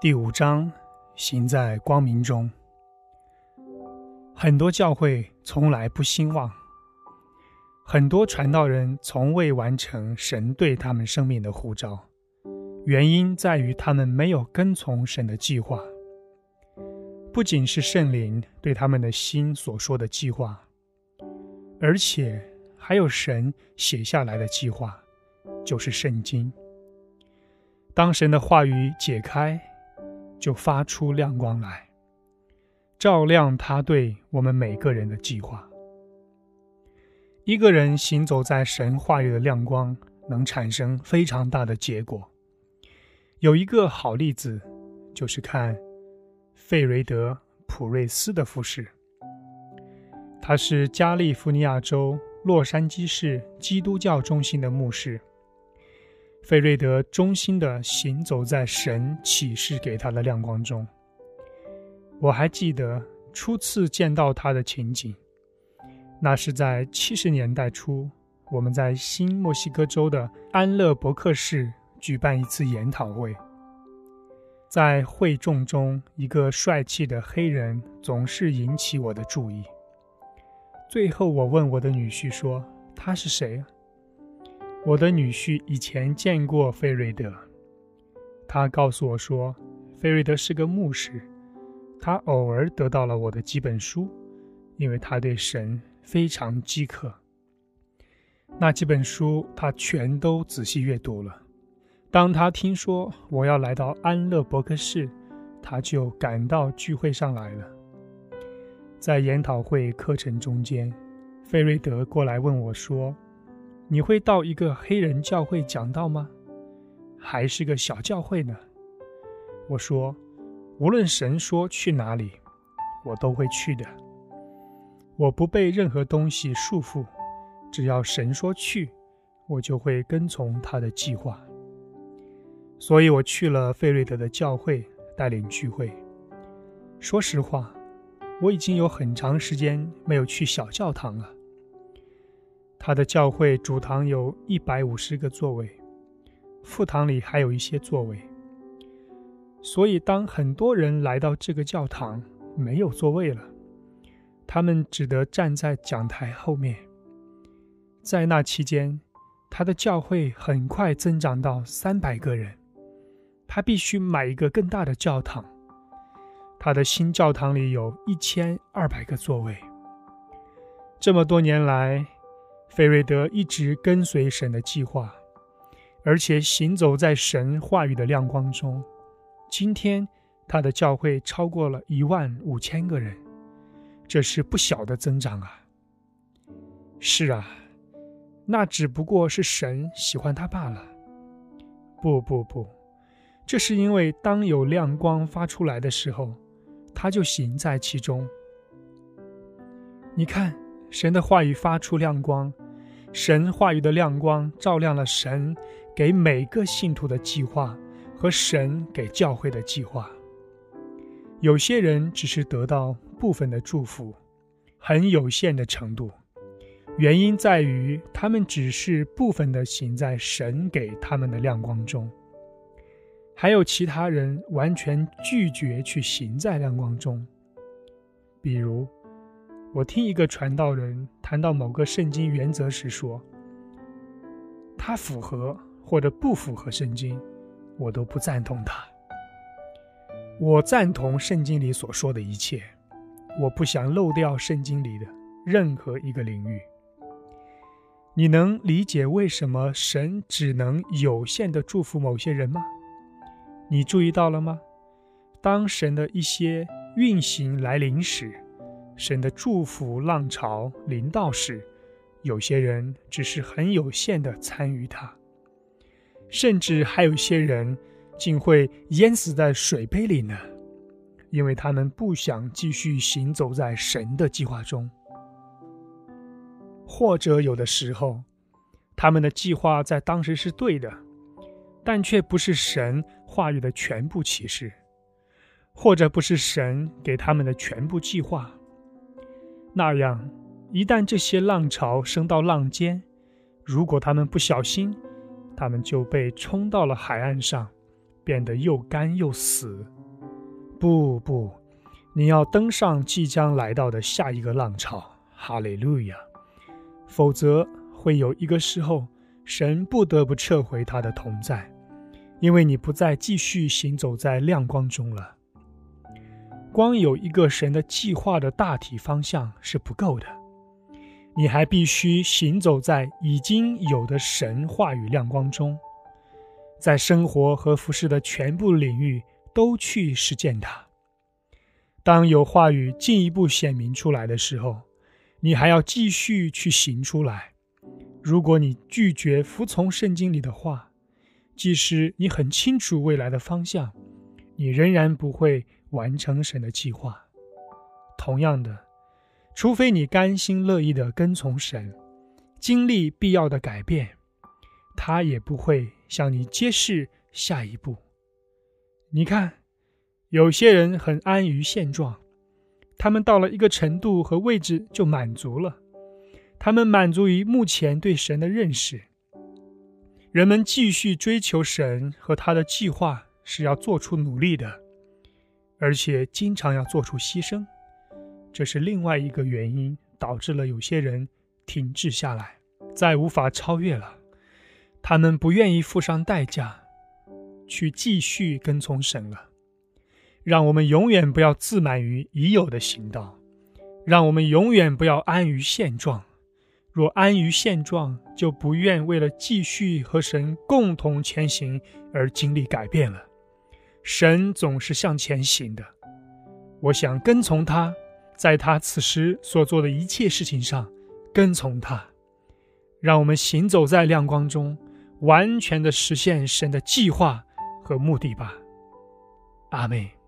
第五章，行在光明中。很多教会从来不兴旺，很多传道人从未完成神对他们生命的呼召，原因在于他们没有跟从神的计划。不仅是圣灵对他们的心所说的计划，而且还有神写下来的计划，就是圣经。当神的话语解开，就发出亮光来，照亮他对我们每个人的计划。一个人行走在神话语的亮光，能产生非常大的结果。有一个好例子，就是看。费瑞德·普瑞斯的复试，他是加利福尼亚州洛杉矶市基督教中心的牧师。费瑞德忠心地行走在神启示给他的亮光中。我还记得初次见到他的情景，那是在七十年代初，我们在新墨西哥州的安乐伯克市举办一次研讨会。在会众中，一个帅气的黑人总是引起我的注意。最后，我问我的女婿说：“他是谁？”我的女婿以前见过费瑞德，他告诉我说：“费瑞德是个牧师，他偶尔得到了我的几本书，因为他对神非常饥渴。那几本书他全都仔细阅读了。”当他听说我要来到安乐伯克市，他就赶到聚会上来了。在研讨会课程中间，费瑞德过来问我说：“你会到一个黑人教会讲道吗？还是个小教会呢？”我说：“无论神说去哪里，我都会去的。我不被任何东西束缚，只要神说去，我就会跟从他的计划。”所以我去了费瑞德的教会带领聚会。说实话，我已经有很长时间没有去小教堂了。他的教会主堂有一百五十个座位，副堂里还有一些座位。所以当很多人来到这个教堂，没有座位了，他们只得站在讲台后面。在那期间，他的教会很快增长到三百个人。他必须买一个更大的教堂。他的新教堂里有一千二百个座位。这么多年来，费瑞德一直跟随神的计划，而且行走在神话语的亮光中。今天，他的教会超过了一万五千个人，这是不小的增长啊！是啊，那只不过是神喜欢他罢了。不不不。这是因为，当有亮光发出来的时候，他就行在其中。你看，神的话语发出亮光，神话语的亮光照亮了神给每个信徒的计划和神给教会的计划。有些人只是得到部分的祝福，很有限的程度，原因在于他们只是部分的行在神给他们的亮光中。还有其他人完全拒绝去行在亮光中。比如，我听一个传道人谈到某个圣经原则时说：“他符合或者不符合圣经，我都不赞同他。我赞同圣经里所说的一切，我不想漏掉圣经里的任何一个领域。你能理解为什么神只能有限的祝福某些人吗？”你注意到了吗？当神的一些运行来临时，神的祝福浪潮临到时，有些人只是很有限的参与它，甚至还有些人竟会淹死在水杯里呢，因为他们不想继续行走在神的计划中，或者有的时候，他们的计划在当时是对的。但却不是神话语的全部启示，或者不是神给他们的全部计划。那样，一旦这些浪潮升到浪尖，如果他们不小心，他们就被冲到了海岸上，变得又干又死。不不，你要登上即将来到的下一个浪潮。哈利路亚！否则会有一个时候，神不得不撤回他的同在，因为你不再继续行走在亮光中了。光有一个神的计划的大体方向是不够的，你还必须行走在已经有的神话语亮光中，在生活和服饰的全部领域。都去实践它。当有话语进一步显明出来的时候，你还要继续去行出来。如果你拒绝服从圣经里的话，即使你很清楚未来的方向，你仍然不会完成神的计划。同样的，除非你甘心乐意的跟从神，经历必要的改变，他也不会向你揭示下一步。你看，有些人很安于现状，他们到了一个程度和位置就满足了，他们满足于目前对神的认识。人们继续追求神和他的计划是要做出努力的，而且经常要做出牺牲，这是另外一个原因导致了有些人停滞下来，再无法超越了。他们不愿意付上代价。去继续跟从神了，让我们永远不要自满于已有的行道，让我们永远不要安于现状。若安于现状，就不愿为了继续和神共同前行而经历改变了。神总是向前行的，我想跟从他，在他此时所做的一切事情上跟从他，让我们行走在亮光中，完全的实现神的计划。和目的吧，阿妹。